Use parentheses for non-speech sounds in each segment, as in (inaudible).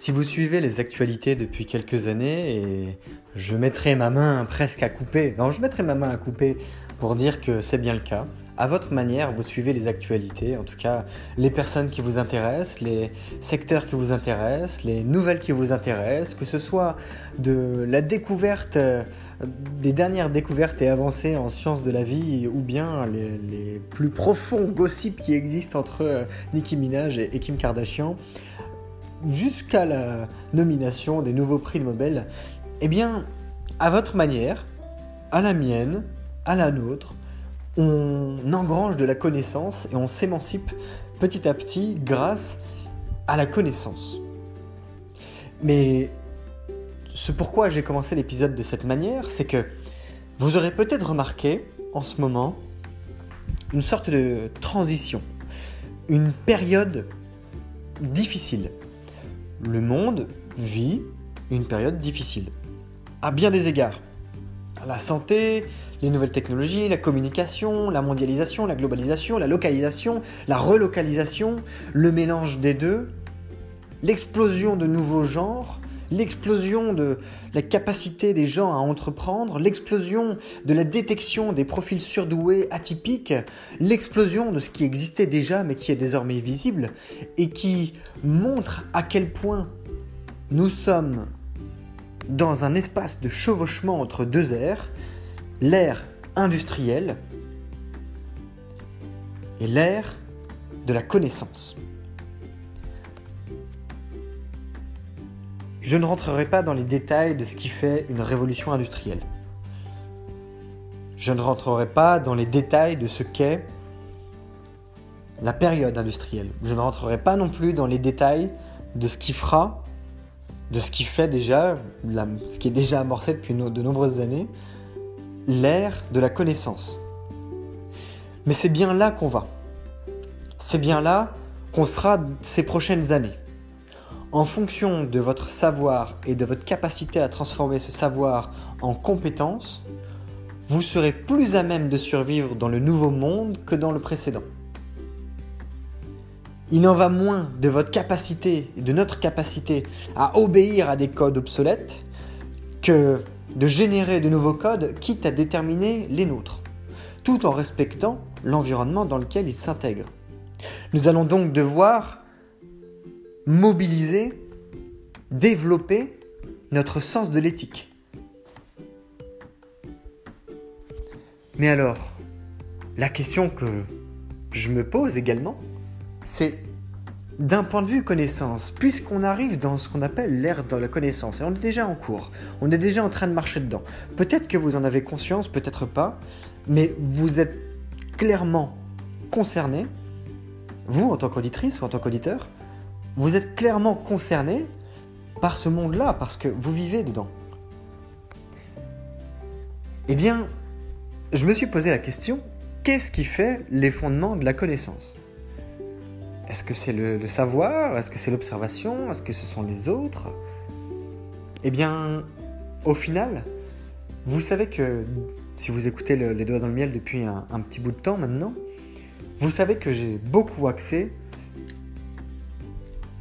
Si vous suivez les actualités depuis quelques années, et je mettrai ma main presque à couper, non, je mettrai ma main à couper pour dire que c'est bien le cas. À votre manière, vous suivez les actualités, en tout cas les personnes qui vous intéressent, les secteurs qui vous intéressent, les nouvelles qui vous intéressent, que ce soit de la découverte, euh, des dernières découvertes et avancées en sciences de la vie, ou bien les, plus profonds gossips qui existent entre euh, Nicki Minaj et Kim Kardashian jusqu'à la nomination des nouveaux prix Nobel, eh bien, à votre manière, à la mienne, à la nôtre, on engrange de la connaissance et on s'émancipe petit à petit grâce à la connaissance. Mais ce pourquoi j'ai commencé l'épisode de cette manière, c'est que vous aurez peut-être remarqué en ce moment une sorte de transition, une période difficile le monde vit une période difficile. À bien des égards. La santé, les nouvelles technologies, la communication, la mondialisation, la globalisation, la localisation, la relocalisation, le mélange des deux, l'explosion de nouveaux genres, l'explosion de la capacité des gens à entreprendre, l'explosion de la détection des profils surdoués atypiques, l'explosion de ce qui existait déjà mais qui est désormais visible et qui montre à quel point nous sommes dans un espace de chevauchement entre deux ères, l'ère industrielle et l'ère de la connaissance. Je ne rentrerai pas dans les détails de ce qui fait une révolution industrielle. Je ne rentrerai pas dans les détails de ce qu'est la période industrielle. Je ne rentrerai pas non plus dans les détails de ce qui fera, de ce qui fait déjà, ce qui est déjà amorcé depuis de nombreuses années, l'ère de la connaissance. Mais c'est bien là qu'on va. C'est bien là qu'on sera ces prochaines années en fonction de votre savoir et de votre capacité à transformer ce savoir en compétence, vous serez plus à même de survivre dans le nouveau monde que dans le précédent. Il en va moins de votre capacité et de notre capacité à obéir à des codes obsolètes que de générer de nouveaux codes quitte à déterminer les nôtres, tout en respectant l'environnement dans lequel ils s'intègrent. Nous allons donc devoir mobiliser, développer notre sens de l'éthique. Mais alors, la question que je me pose également, c'est d'un point de vue connaissance, puisqu'on arrive dans ce qu'on appelle l'ère de la connaissance, et on est déjà en cours, on est déjà en train de marcher dedans. Peut-être que vous en avez conscience, peut-être pas, mais vous êtes clairement concerné, vous en tant qu'auditrice ou en tant qu'auditeur, vous êtes clairement concerné par ce monde-là, parce que vous vivez dedans. Eh bien, je me suis posé la question, qu'est-ce qui fait les fondements de la connaissance? Est-ce que c'est le, savoir? Est-ce que c'est l'observation? Est-ce que ce sont les autres? Eh bien, au final, vous savez que, si vous écoutez les doigts dans le miel depuis un, un petit bout de temps maintenant, vous savez que j'ai beaucoup axé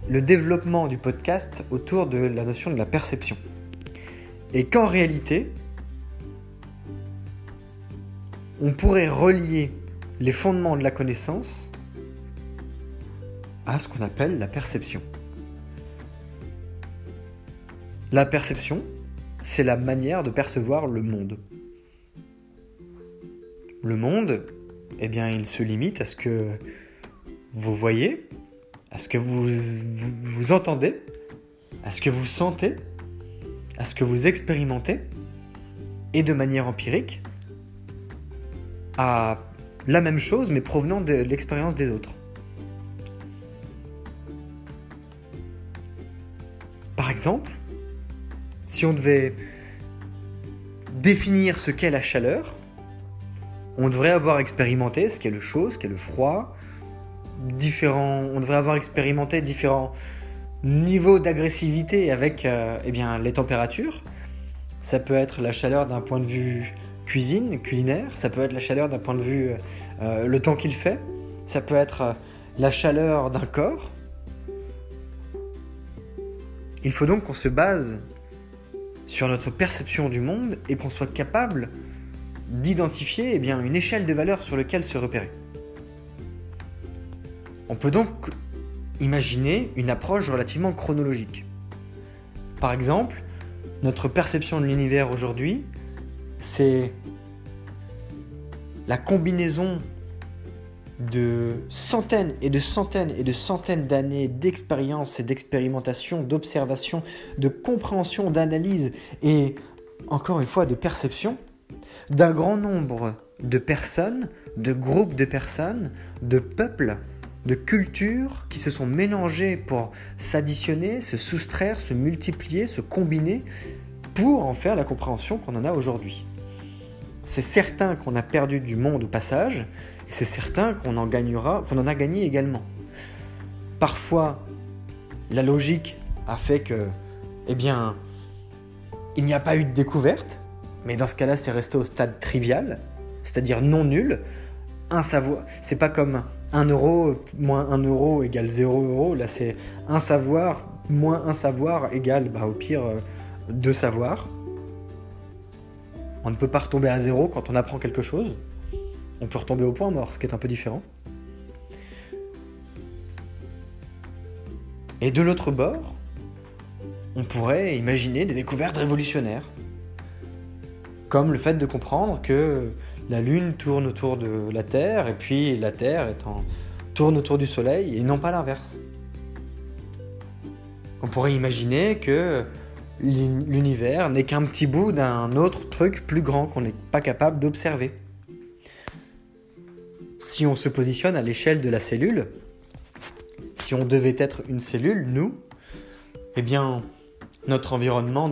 le développement du podcast autour de la notion de la perception. Et qu'en réalité, on pourrait relier les fondements de la connaissance à ce qu'on appelle la perception. La perception, c'est la manière de percevoir le monde. Le monde, eh bien, il se limite à ce que vous voyez, à ce que vous, vous, entendez, à ce que vous sentez, à ce que vous expérimentez, et de manière empirique, à la même chose mais provenant de l'expérience des autres. Par exemple, si on devait définir ce qu'est la chaleur, on devrait avoir expérimenté ce qu'est le chaud, ce qu'est le froid, différents, on devrait avoir expérimenté différents niveaux d'agressivité avec euh, eh bien, les températures. Ça peut être la chaleur d'un point de vue cuisine, culinaire, ça peut être la chaleur d'un point de vue euh, le temps qu'il fait, ça peut être euh, la chaleur d'un corps. Il faut donc qu'on se base sur notre perception du monde et qu'on soit capable d'identifier eh une échelle de valeur sur laquelle se repérer. On peut donc imaginer une approche relativement chronologique. Par exemple, notre perception de l'univers aujourd'hui, c'est la combinaison de centaines et de centaines et de centaines d'années d'expérience et d'expérimentation, d'observation, de compréhension, d'analyse et encore une fois de perception d'un grand nombre de personnes, de groupes de personnes, de peuples, de cultures qui se sont mélangées pour s'additionner, se soustraire, se multiplier, se combiner pour en faire la compréhension qu'on en a aujourd'hui. C'est certain qu'on a perdu du monde au passage, et c'est certain qu'on en gagnera, qu'on en a gagné également. Parfois, la logique a fait que, eh bien, il n'y a pas eu de découverte, mais dans ce cas-là, c'est resté au stade trivial, c'est-à-dire non nul. Un savoir, c'est pas comme un euro moins un euro égale 0 euro. Là, c'est un savoir moins un savoir égale, bah, au pire, euh, deux savoirs. On ne peut pas retomber à zéro quand on apprend quelque chose on peut retomber au point mort, ce qui est un peu différent. Et de l'autre bord, on pourrait imaginer des découvertes révolutionnaires, comme le fait de comprendre que la Lune tourne autour de la Terre et puis la Terre tourne autour du Soleil et non pas l'inverse. On pourrait imaginer que l'univers n'est qu'un petit bout d'un autre truc plus grand qu'on n'est pas capable d'observer si on se positionne à l'échelle de la cellule, si on devait être une cellule, nous, eh bien, notre environnement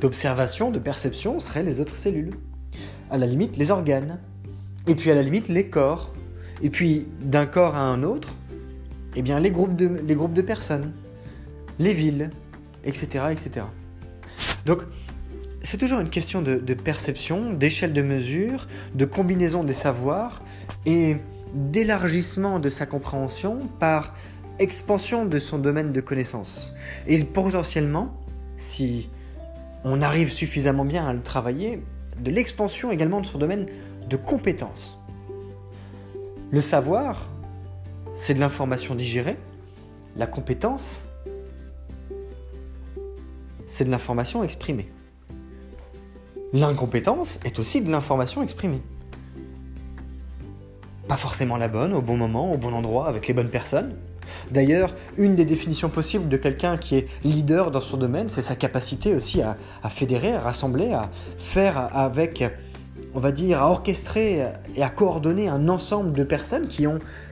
d'observation, de perception serait les autres cellules. À la limite, les organes. Et puis à la limite, les corps. Et puis d'un corps à un autre, eh bien, les groupes de, les groupes de personnes, les villes, etc. etc. Donc, c'est toujours une question de, perception, d'échelle de mesure, de combinaison des savoirs et d'élargissement de sa compréhension par expansion de son domaine de connaissance. Et potentiellement, si on arrive suffisamment bien à le travailler, de l'expansion également de son domaine de compétence. Le savoir, c'est de l'information digérée. La compétence, c'est de l'information exprimée. L'incompétence est aussi de l'information exprimée. Pas forcément la bonne, au bon moment, au bon endroit, avec les bonnes personnes. D'ailleurs, une des définitions possibles de quelqu'un qui est leader dans son domaine, c'est sa capacité aussi à, fédérer, à rassembler, à faire avec, on va dire, à orchestrer et à coordonner un ensemble de personnes qui,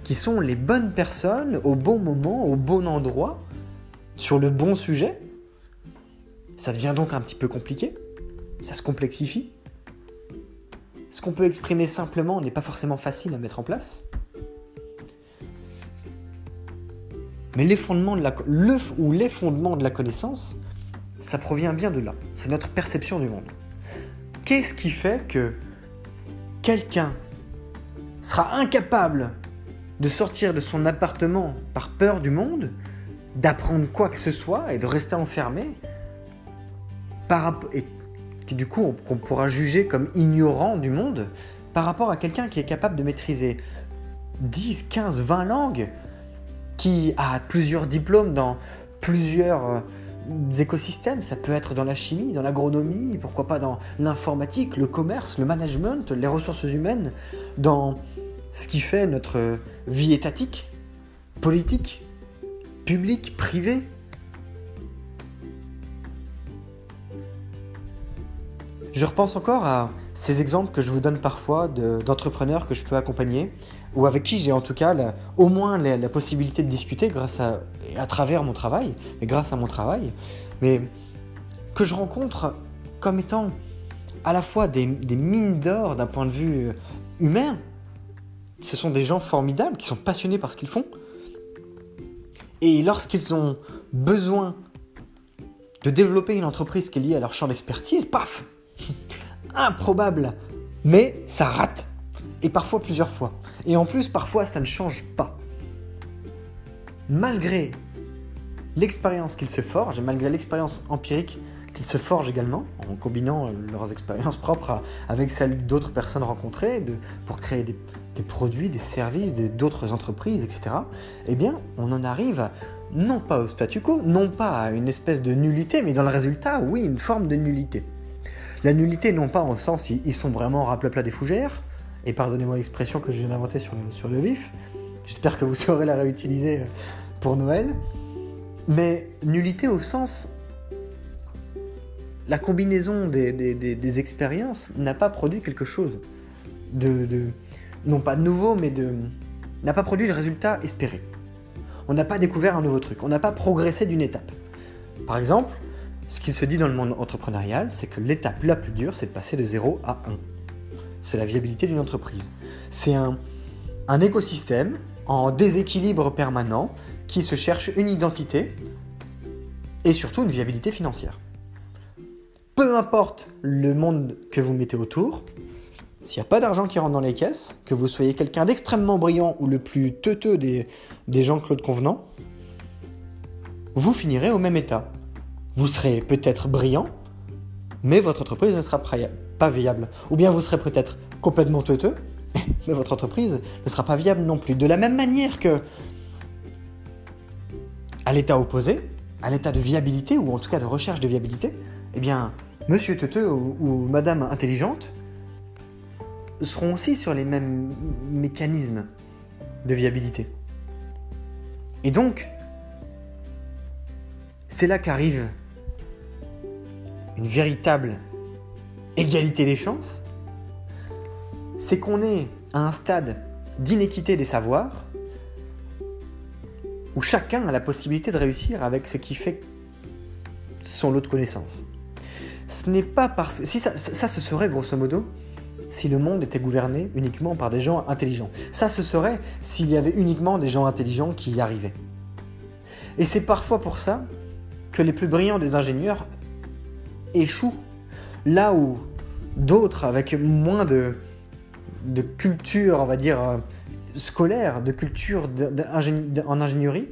qui sont les bonnes personnes au bon moment, au bon endroit, sur le bon sujet. Ça devient donc un petit peu compliqué ça se complexifie. Ce qu'on peut exprimer simplement n'est pas forcément facile à mettre en place. Mais les fondements de la, ou les de la connaissance, ça provient bien de là. C'est notre perception du monde. Qu'est-ce qui fait que quelqu'un sera incapable de sortir de son appartement par peur du monde d'apprendre quoi que ce soit et de rester enfermé, par, et qui du coup qu'on pourra juger comme ignorant du monde, par rapport à quelqu'un qui est capable de maîtriser 10, 15, 20 langues, qui a plusieurs diplômes dans plusieurs euh, écosystèmes. Ça peut être dans la chimie, dans l'agronomie, pourquoi pas dans l'informatique, le commerce, le management, les ressources humaines, dans ce qui fait notre vie étatique, politique, publique, privée. Je repense encore à ces exemples que je vous donne parfois d'entrepreneurs que je peux accompagner, ou avec qui j'ai en tout cas au moins la, possibilité de discuter grâce à, à travers mon travail, et grâce à mon travail, mais que je rencontre comme étant à la fois des, des mines d'or d'un point de vue humain, ce sont des gens formidables qui sont passionnés par ce qu'ils font, et lorsqu'ils ont besoin de développer une entreprise qui est liée à leur champ d'expertise, paf (laughs) improbable, mais ça rate. Et parfois plusieurs fois. Et en plus, parfois, ça ne change pas. Malgré l'expérience qu'ils se forgent, malgré l'expérience empirique qu'ils se forgent également, en combinant leurs expériences propres avec celles d'autres personnes rencontrées, pour créer des, des, produits, des services, d'autres entreprises, etc., eh bien, on en arrive non pas au statu quo, non pas à une espèce de nullité, mais dans le résultat, oui, une forme de nullité. La nullité, non pas en sens ils sont vraiment raplapla des fougères, et pardonnez-moi l'expression que je viens d'inventer sur le, vif, j'espère que vous (laughs) saurez la réutiliser pour Noël, mais nullité au sens la combinaison des, expériences n'a pas produit quelque chose de, de, non pas de nouveau, mais de n'a pas produit le résultat espéré. On n'a pas découvert un nouveau truc, on n'a pas progressé d'une étape. Par exemple, ce qu'il se dit dans le monde entrepreneurial, c'est que l'étape la plus dure, c'est de passer de 0 à 1. C'est la viabilité d'une entreprise. C'est un, un écosystème en déséquilibre permanent qui se cherche une identité et surtout une viabilité financière. Peu importe le monde que vous mettez autour, s'il n'y a pas d'argent qui rentre dans les caisses, que vous soyez quelqu'un d'extrêmement brillant ou le plus teuteux des, des Jean-Claude Convenant, vous finirez au même état. Vous serez peut-être brillant, mais votre entreprise ne sera pas viable. Ou bien vous serez peut-être complètement teuteux, (laughs) mais votre entreprise ne sera pas viable non plus. De la même manière que, à l'état opposé, à l'état de viabilité, ou en tout cas de recherche de viabilité, eh bien, monsieur teuteux ou, madame intelligente seront aussi sur les mêmes mécanismes de viabilité. Et donc, c'est là qu'arrive une véritable égalité des chances, c'est qu'on est à un stade d'inéquité des savoirs où chacun a la possibilité de réussir avec ce qui fait son lot de connaissances. Ce n'est pas parce si ça, ça, ce serait grosso modo si le monde était gouverné uniquement par des gens intelligents. Ça ce serait s'il y avait uniquement des gens intelligents qui y arrivaient. Et c'est parfois pour ça que les plus brillants des ingénieurs échouent. Là où d'autres, avec moins de, culture, on va dire, euh, scolaire, de culture en ingénierie,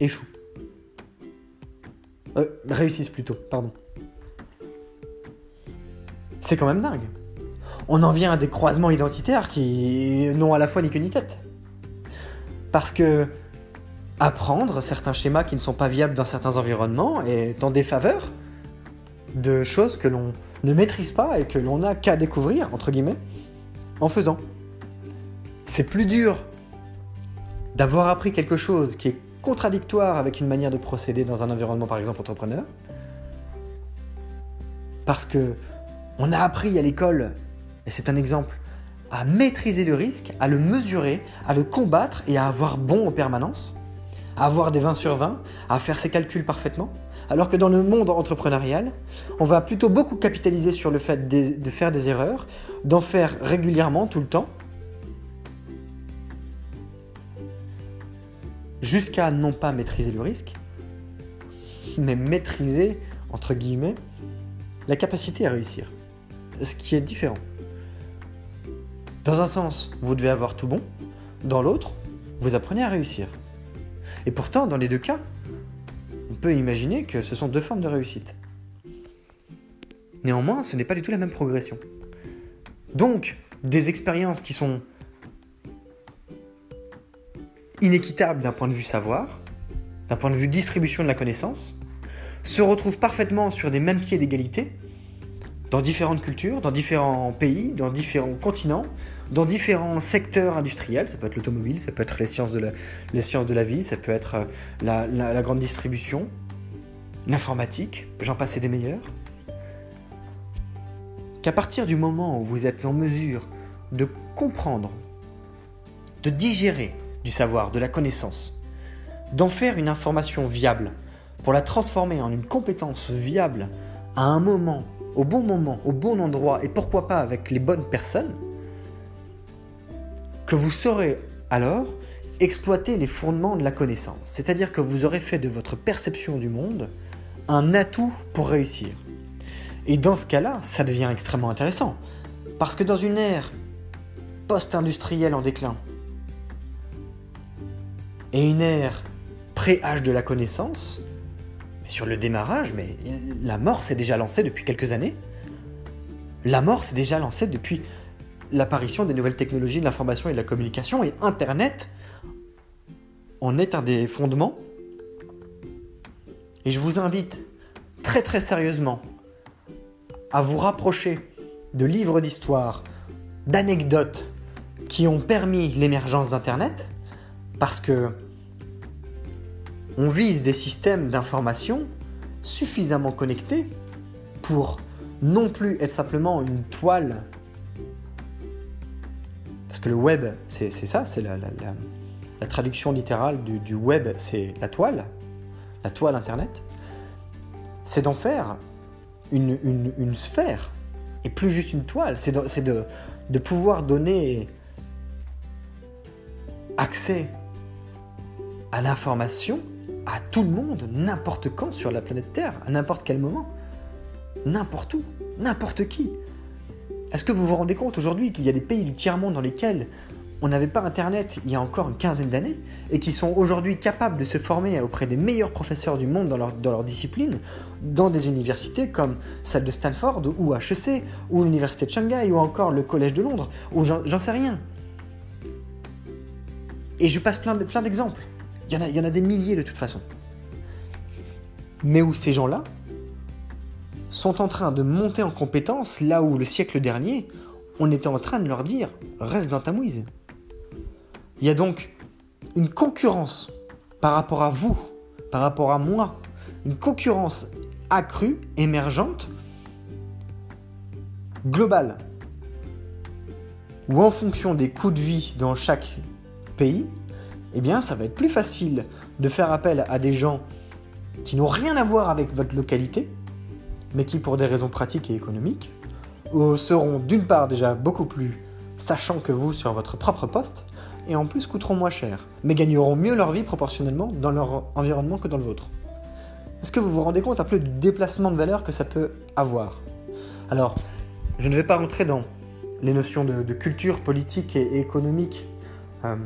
échouent. Euh, réussissent plutôt, pardon. C'est quand même dingue. On en vient à des croisements identitaires qui n'ont à la fois ni queue ni tête. Parce que apprendre certains schémas qui ne sont pas viables dans certains environnements est en défaveur de choses que l'on ne maîtrise pas et que l'on n'a qu'à découvrir, entre guillemets, en faisant. C'est plus dur d'avoir appris quelque chose qui est contradictoire avec une manière de procéder dans un environnement, par exemple, entrepreneur, parce que on a appris à l'école, et c'est un exemple, à maîtriser le risque, à le mesurer, à le combattre et à avoir bon en permanence à avoir des 20 sur 20, à faire ses calculs parfaitement. Alors que dans le monde entrepreneurial, on va plutôt beaucoup capitaliser sur le fait de, faire des erreurs, d'en faire régulièrement, tout le temps, jusqu'à non pas maîtriser le risque, mais maîtriser, entre guillemets, la capacité à réussir. Ce qui est différent. Dans un sens, vous devez avoir tout bon. Dans l'autre, vous apprenez à réussir. Et pourtant, dans les deux cas, on peut imaginer que ce sont deux formes de réussite. Néanmoins, ce n'est pas du tout la même progression. Donc, des expériences qui sont inéquitables d'un point de vue savoir, d'un point de vue distribution de la connaissance, se retrouvent parfaitement sur des mêmes pieds d'égalité dans différentes cultures, dans différents pays, dans différents continents, dans différents secteurs industriels. Ça peut être l'automobile, ça peut être les sciences de la, vie, ça peut être la, la grande distribution, l'informatique, j'en passe des meilleurs. Qu'à partir du moment où vous êtes en mesure de comprendre, de digérer du savoir, de la connaissance, d'en faire une information viable, pour la transformer en une compétence viable à un moment, au bon moment, au bon endroit, et pourquoi pas avec les bonnes personnes, que vous saurez alors exploiter les fondements de la connaissance. C'est-à-dire que vous aurez fait de votre perception du monde un atout pour réussir. Et dans ce cas-là, ça devient extrêmement intéressant. Parce que dans une ère post-industrielle en déclin, et une ère pré-âge de la connaissance, sur le démarrage, mais la mort s'est déjà lancée depuis quelques années. La mort s'est déjà lancée depuis l'apparition des nouvelles technologies de l'information et de la communication, et Internet en est un des fondements. Et je vous invite très très sérieusement à vous rapprocher de livres d'histoire, d'anecdotes qui ont permis l'émergence d'Internet, parce que on vise des systèmes d'information suffisamment connectés pour non plus être simplement une toile. Parce que le web, c'est ça, c'est la, traduction littérale du, web, c'est la toile, la toile Internet. C'est d'en faire une, sphère, et plus juste une toile. C'est de, pouvoir donner accès à l'information à tout le monde, n'importe quand sur la planète Terre, à n'importe quel moment. N'importe où, n'importe qui. Est-ce que vous vous rendez compte aujourd'hui qu'il y a des pays du tiers-monde dans lesquels on n'avait pas Internet il y a encore une quinzaine d'années et qui sont aujourd'hui capables de se former auprès des meilleurs professeurs du monde dans leur, discipline, dans des universités comme celle de Stanford ou HEC ou l'université de Shanghai ou encore le collège de Londres ou j'en sais rien. Et je passe plein, plein d'exemples. Il y, en a, des milliers de toute façon. Mais où ces gens-là sont en train de monter en compétence là où le siècle dernier, on était en train de leur dire reste dans ta mouise. Il y a donc une concurrence par rapport à vous, par rapport à moi, une concurrence accrue, émergente, globale, où en fonction des coûts de vie dans chaque pays, eh bien ça va être plus facile de faire appel à des gens qui n'ont rien à voir avec votre localité, mais qui pour des raisons pratiques et économiques euh, seront d'une part déjà beaucoup plus sachants que vous sur votre propre poste, et en plus coûteront moins cher, mais gagneront mieux leur vie proportionnellement dans leur environnement que dans le vôtre. Est-ce que vous vous rendez compte un peu du déplacement de valeur que ça peut avoir? Alors, je ne vais pas rentrer dans les notions de, culture politique et, économique euh,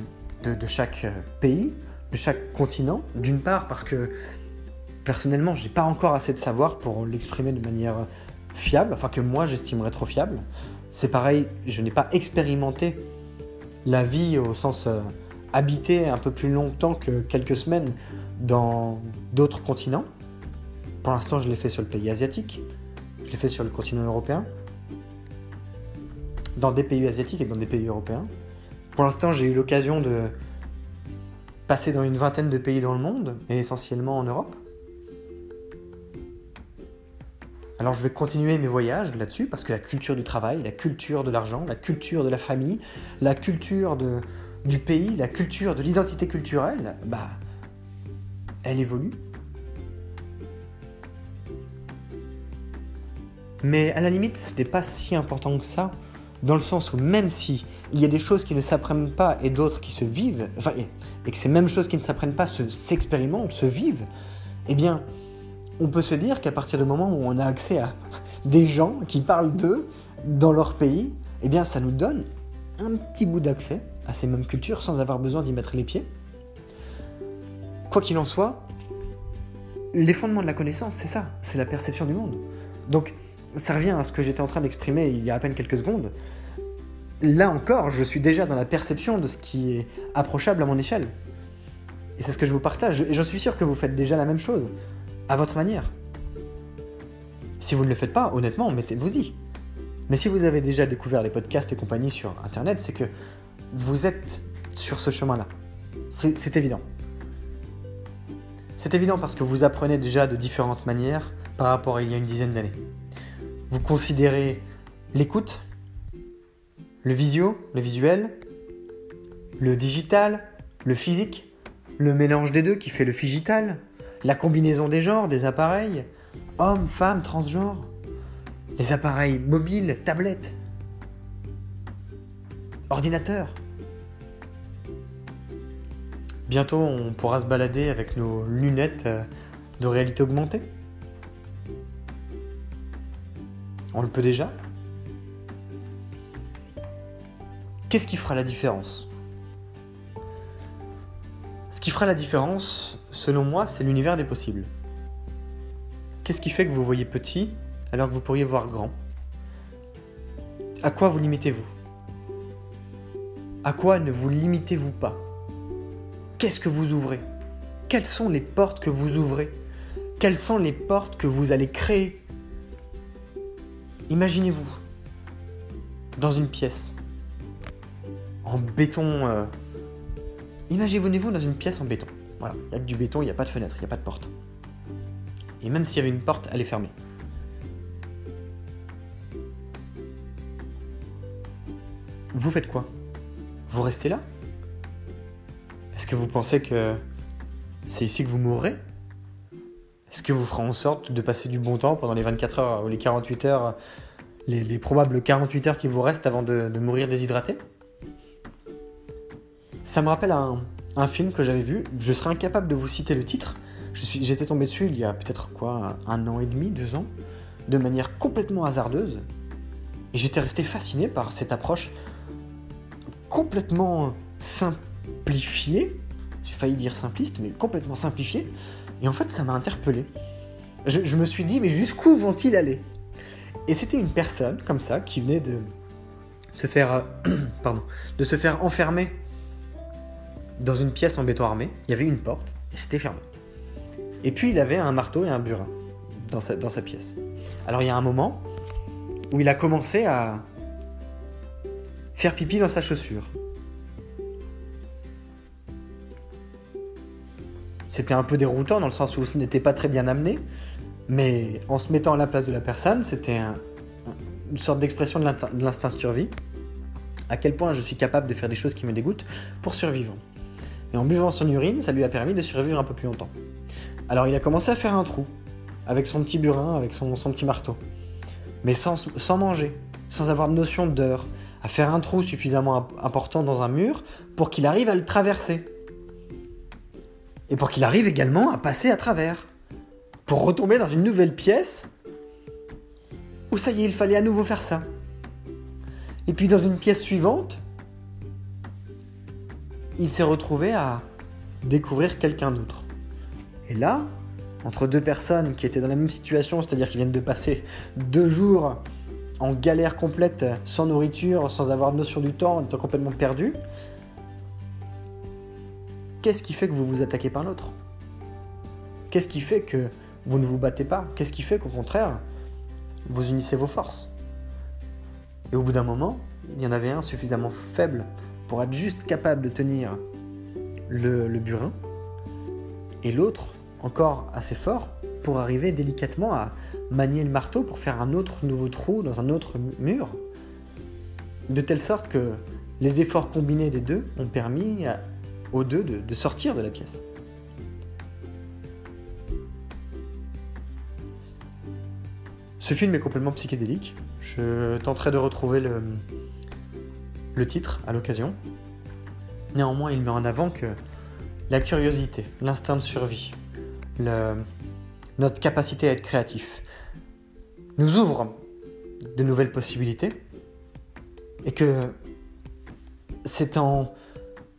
de, chaque euh, pays, de chaque continent. D'une part parce que personnellement, j'ai pas encore assez de savoir pour l'exprimer de manière fiable, enfin que moi j'estimerais trop fiable. C'est pareil, je n'ai pas expérimenté la vie au sens euh, habité un peu plus longtemps que quelques semaines dans d'autres continents. Pour l'instant, je l'ai fait sur le pays asiatique, je l'ai fait sur le continent européen, dans des pays asiatiques et dans des pays européens. Pour l'instant, j'ai eu l'occasion de passer dans une vingtaine de pays dans le monde, et essentiellement en Europe. Alors je vais continuer mes voyages là-dessus, parce que la culture du travail, la culture de l'argent, la culture de la famille, la culture du pays, la culture de l'identité culturelle, bah, elle évolue. Mais à la limite, ce n'est pas si important que ça dans le sens où même si il y a des choses qui ne s'apprennent pas et d'autres qui se vivent, et, que ces mêmes choses qui ne s'apprennent pas s'expérimentent, se, vivent, eh bien, on peut se dire qu'à partir du moment où on a accès à (laughs) des gens qui parlent d'eux dans leur pays, eh bien, ça nous donne un petit bout d'accès à ces mêmes cultures sans avoir besoin d'y mettre les pieds. Quoi qu'il en soit, les fondements de la connaissance, c'est ça, c'est la perception du monde. Donc, ça revient à ce que j'étais en train d'exprimer il y a à peine quelques secondes. Là encore, je suis déjà dans la perception de ce qui est approchable à mon échelle. Et c'est ce que je vous partage. Et je suis sûr que vous faites déjà la même chose, à votre manière. Si vous ne le faites pas, honnêtement, mettez-vous-y. Mais si vous avez déjà découvert les podcasts et compagnie sur Internet, c'est que vous êtes sur ce chemin-là. C'est évident. C'est évident parce que vous apprenez déjà de différentes manières par rapport à il y a une dizaine d'années. Vous considérez l'écoute, le visio, le visuel, le digital, le physique, le mélange des deux qui fait le figital, la combinaison des genres, des appareils, hommes, femmes, transgenres, les appareils mobiles, tablettes, ordinateurs. Bientôt, on pourra se balader avec nos lunettes euh, de réalité augmentée. On le peut déjà. Qu'est-ce qui fera la différence? Ce qui fera la différence, selon moi, c'est l'univers des possibles. Qu'est-ce qui fait que vous voyez petit alors que vous pourriez voir grand? À quoi vous limitez-vous? À quoi ne vous limitez-vous pas? Qu'est-ce que vous ouvrez? Quelles sont les portes que vous ouvrez? Quelles sont les portes que vous allez créer? Imaginez-vous dans une pièce en béton. Euh, imaginez-vous dans une pièce en béton. Voilà, il n'y a que du béton, il n'y a pas de fenêtre, il n'y a pas de porte. Et même s'il y avait une porte, elle est fermée. Vous faites quoi? Vous restez là? Est-ce que vous pensez que c'est ici que vous mourrez? Est-ce que vous ferez en sorte de passer du bon temps pendant les 24 heures ou les 48 heures, les, probables 48 heures qui vous restent avant de mourir déshydraté? Ça me rappelle un, film que j'avais vu. Je serais incapable de vous citer le titre. J'étais tombé dessus il y a peut-être quoi, un, an et demi, deux ans, de manière complètement hasardeuse. Et j'étais resté fasciné par cette approche complètement simplifiée. J'ai failli dire simpliste, mais complètement simplifiée. Et en fait, ça m'a interpellé. Je, me suis dit, mais jusqu'où vont-ils aller? Et c'était une personne comme ça qui venait de se faire, (clears throat) pardon, de se faire enfermer dans une pièce en béton armé, il y avait une porte et c'était fermé. Et puis il avait un marteau et un burin dans sa pièce. Alors il y a un moment où il a commencé à faire pipi dans sa chaussure. C'était un peu déroutant dans le sens où ce n'était pas très bien amené, mais en se mettant à la place de la personne, c'était une sorte d'expression de l'instinct survie. À quel point je suis capable de faire des choses qui me dégoûtent pour survivre. Et en buvant son urine, ça lui a permis de survivre un peu plus longtemps. Alors il a commencé à faire un trou, avec son petit burin, avec son, petit marteau. Mais sans, sans manger, sans avoir de notion d'heure, à faire un trou suffisamment important dans un mur pour qu'il arrive à le traverser. Et pour qu'il arrive également à passer à travers. Pour retomber dans une nouvelle pièce où ça y est, il fallait à nouveau faire ça. Et puis dans une pièce suivante, il s'est retrouvé à découvrir quelqu'un d'autre. Et là, entre deux personnes qui étaient dans la même situation, c'est-à-dire qui viennent de passer deux jours en galère complète, sans nourriture, sans avoir notion du temps, en étant complètement perdu, qu'est-ce qui fait que vous vous attaquez par l'autre? Qu'est-ce qui fait que vous ne vous battez pas? Qu'est-ce qui fait qu'au contraire, vous unissez vos forces? Et au bout d'un moment, il y en avait un suffisamment faible pour être juste capable de tenir le, burin, et l'autre encore assez fort pour arriver délicatement à manier le marteau pour faire un autre nouveau trou dans un autre mur, de telle sorte que les efforts combinés des deux ont permis aux deux de, sortir de la pièce. Ce film est complètement psychédélique. Je tenterai de retrouver le, titre à l'occasion. Néanmoins, il met en avant que la curiosité, l'instinct de survie, notre capacité à être créatif nous ouvre de nouvelles possibilités et que c'est en,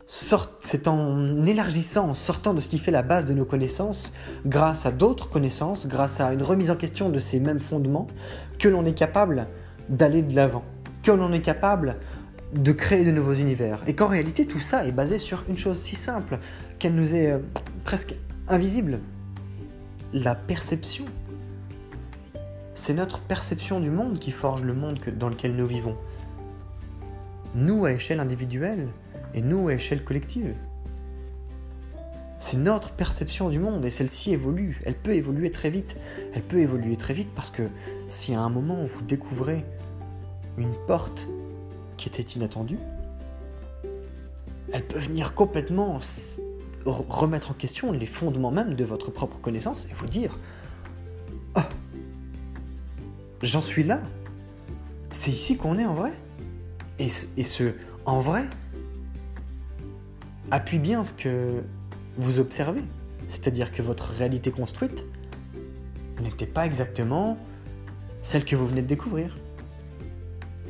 c'est en élargissant, en sortant de ce qui fait la base de nos connaissances, grâce à d'autres connaissances, grâce à une remise en question de ces mêmes fondements, que l'on est capable d'aller de l'avant, que l'on est capable de créer de nouveaux univers. Et qu'en réalité, tout ça est basé sur une chose si simple qu'elle nous est euh, presque invisible. La perception. C'est notre perception du monde qui forge le monde dans lequel nous vivons. Nous à échelle individuelle et nous à échelle collective. C'est notre perception du monde et celle-ci évolue. Elle peut évoluer très vite. Elle peut évoluer très vite parce que si à un moment vous découvrez une porte qui était inattendue, elle peut venir complètement remettre en question les fondements même de votre propre connaissance et vous dire Oh, j'en suis là. C'est ici qu'on est en vrai. Et, et ce en vrai appuie bien ce que vous observez. C'est-à-dire que votre réalité construite n'était pas exactement celle que vous venez de découvrir.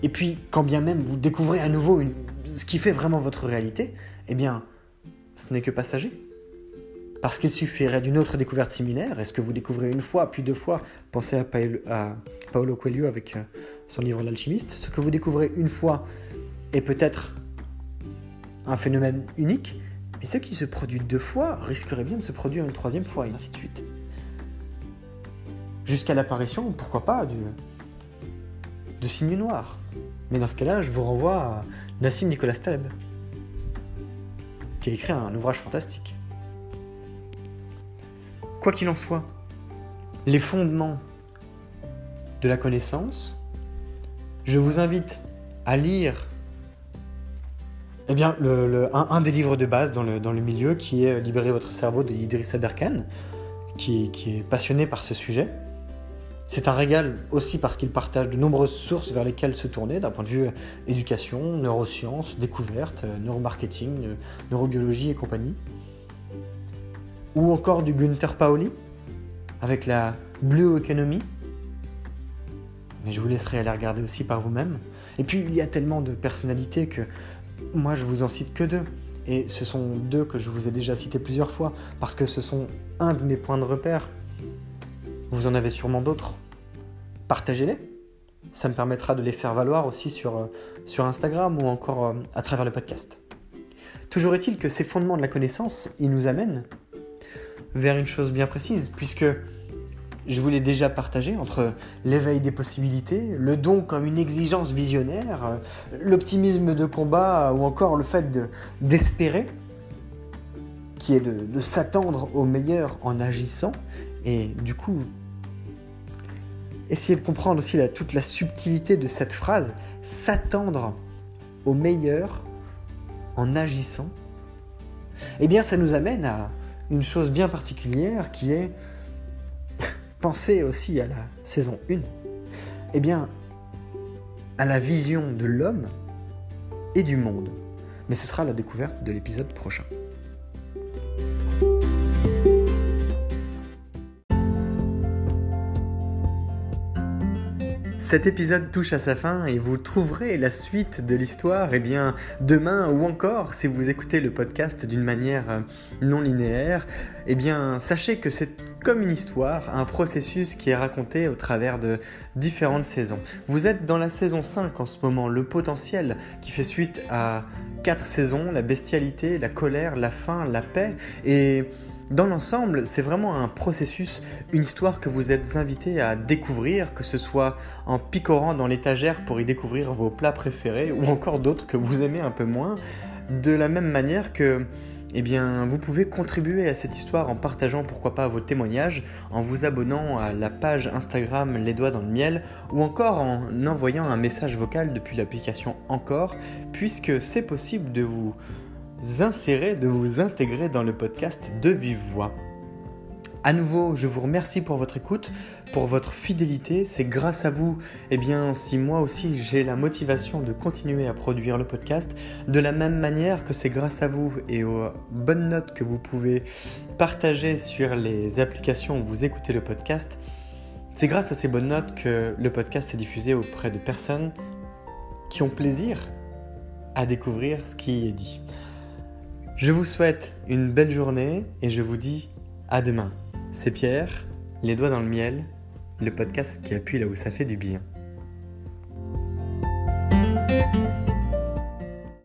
Et puis, quand bien même vous découvrez à nouveau ce qui fait vraiment votre réalité, eh bien, ce n'est que passager. Parce qu'il suffirait d'une autre découverte similaire, est-ce que vous découvrez une fois, puis deux fois, pensez à, Paolo Coelho avec euh, son livre L'alchimiste, ce que vous découvrez une fois est peut-être un phénomène unique, mais ce qui se produit deux fois risquerait bien de se produire une troisième fois, et ainsi de suite. Jusqu'à l'apparition, pourquoi pas, de, signes noirs. Mais dans ce cas-là, je vous renvoie à Nassim Nicolas Taleb, qui a écrit un ouvrage fantastique. Quoi qu'il en soit, les fondements de la connaissance, je vous invite à lire eh bien, un, des livres de base dans le, milieu qui est Libérer votre cerveau de Idriss Aberkan, qui, qui est passionné par ce sujet. C'est un régal aussi parce qu'il partage de nombreuses sources vers lesquelles se tourner d'un point de vue éducation, neurosciences, découverte, neuromarketing, neurobiologie et compagnie. Ou encore du Gunther Paoli avec la Blue Economy. Mais je vous laisserai aller regarder aussi par vous-même. Et puis il y a tellement de personnalités que moi, je vous en cite que deux. Et ce sont deux que je vous ai déjà cités plusieurs fois, parce que ce sont un de mes points de repère. Vous en avez sûrement d'autres. Partagez-les. Ça me permettra de les faire valoir aussi sur, euh, sur Instagram ou encore euh, à travers le podcast. Toujours est-il que ces fondements de la connaissance, ils nous amènent vers une chose bien précise, puisque je vous l'ai déjà partagé, entre l'éveil des possibilités, le don comme une exigence visionnaire, euh, l'optimisme de combat ou encore le fait d'espérer, qui est de, s'attendre au meilleur en agissant, et du coup, essayer de comprendre aussi toute la subtilité de cette phrase, s'attendre au meilleur en agissant, eh bien ça nous amène à une chose bien particulière qui est pensez aussi à la saison 1, eh bien, à la vision de l'homme et du monde. Mais ce sera la découverte de l'épisode prochain. Cet épisode touche à sa fin et vous trouverez la suite de l'histoire eh bien demain ou encore si vous écoutez le podcast d'une manière euh, non linéaire, eh bien sachez que c'est comme une histoire, un processus qui est raconté au travers de différentes saisons. Vous êtes dans la saison 5 en ce moment, le potentiel qui fait suite à quatre saisons, la bestialité, la colère, la faim, la paix et dans l'ensemble, c'est vraiment un processus, une histoire que vous êtes invité à découvrir, que ce soit en picorant dans l'étagère pour y découvrir vos plats préférés ou encore d'autres que vous aimez un peu moins, de la même manière que eh bien, vous pouvez contribuer à cette histoire en partageant pourquoi pas vos témoignages, en vous abonnant à la page Instagram Les Doigts dans le Miel, ou encore en envoyant un message vocal depuis l'application Encore, puisque c'est possible de vous insérer, de vous intégrer dans le podcast de vive voix. À nouveau, je vous remercie pour votre écoute, pour votre fidélité. C'est grâce à vous, eh bien, si moi aussi j'ai la motivation de continuer à produire le podcast, de la même manière que c'est grâce à vous et aux bonnes notes que vous pouvez partager sur les applications où vous écoutez le podcast. C'est grâce à ces bonnes notes que le podcast est diffusé auprès de personnes qui ont plaisir à découvrir ce qui est dit. Je vous souhaite une belle journée et je vous dis à demain. C'est Pierre, les doigts dans le miel, le podcast qui appuie là où ça fait du bien.